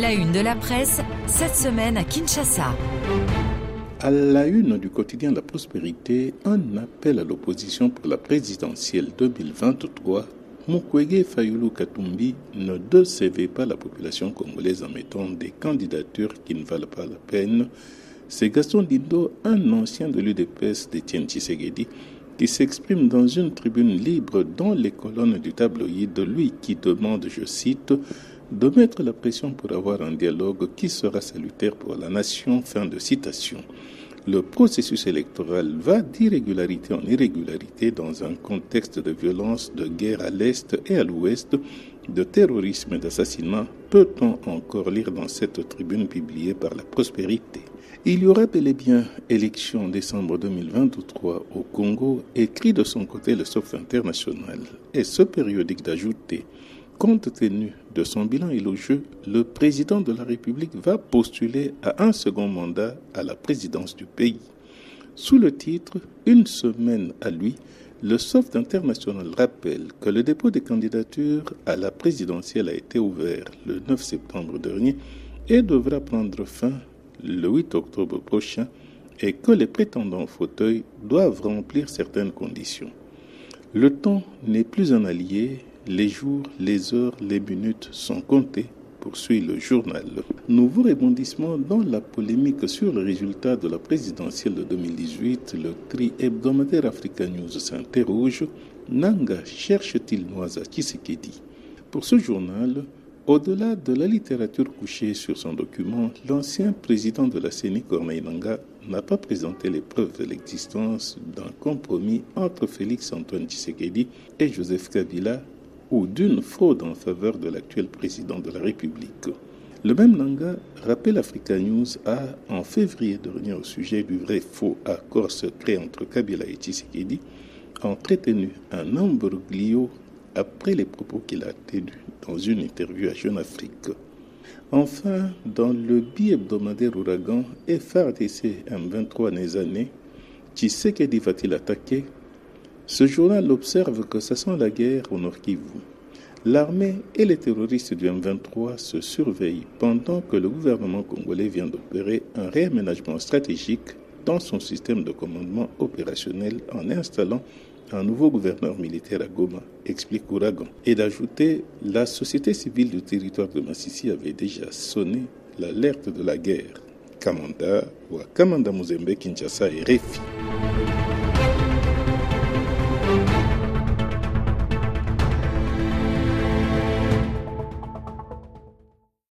La une de la presse, cette semaine à Kinshasa. À la une du quotidien La Prospérité, un appel à l'opposition pour la présidentielle 2023. Mukwege Fayulu Katumbi ne décevait pas la population congolaise en mettant des candidatures qui ne valent pas la peine. C'est Gaston Dindo, un ancien de l'UDPS d'Etienne Tshisekedi, qui s'exprime dans une tribune libre dans les colonnes du tabloïd, lui qui demande, je cite, de mettre la pression pour avoir un dialogue qui sera salutaire pour la nation. Fin de citation. Le processus électoral va d'irrégularité en irrégularité dans un contexte de violence, de guerre à l'Est et à l'Ouest, de terrorisme et d'assassinat, peut-on encore lire dans cette tribune publiée par la prospérité? Il y aura bel et bien élection en décembre 2023 au Congo, écrit de son côté le SOF international, et ce périodique d'ajouter Compte tenu de son bilan élogieux, le président de la République va postuler à un second mandat à la présidence du pays. Sous le titre Une semaine à lui, le Soft International rappelle que le dépôt des candidatures à la présidentielle a été ouvert le 9 septembre dernier et devra prendre fin le 8 octobre prochain et que les prétendants au fauteuil doivent remplir certaines conditions. Le temps n'est plus un allié les jours, les heures, les minutes sont comptés, poursuit le journal. Nouveau rebondissement dans la polémique sur le résultat de la présidentielle de 2018, le tri hebdomadaire Africa News s'interroge. Nanga cherche-t-il Noisa Tshisekedi? Pour ce journal, au-delà de la littérature couchée sur son document, l'ancien président de la CENI, Corneille Nanga, n'a pas présenté les preuves de l'existence d'un compromis entre Félix Antoine Tshisekedi et Joseph Kabila ou d'une fraude en faveur de l'actuel président de la République. Le même Nanga rappelle Africa News a, en février dernier, au sujet du vrai faux accord secret entre Kabila et Tshisekedi, entretenu un imbroglio après les propos qu'il a tenus dans une interview à Jeune Afrique. Enfin, dans le bi-hebdomadaire Ouragan, FRDC M23 des années, Tshisekedi va-t-il attaquer ce journal observe que ça sent la guerre au Nord Kivu. L'armée et les terroristes du M23 se surveillent pendant que le gouvernement congolais vient d'opérer un réaménagement stratégique dans son système de commandement opérationnel en installant un nouveau gouverneur militaire à Goma, explique Ouragan, et d'ajouter la société civile du territoire de Massissi avait déjà sonné l'alerte de la guerre. Kamanda ou Kamanda Muzembe, Kinshasa et Refi.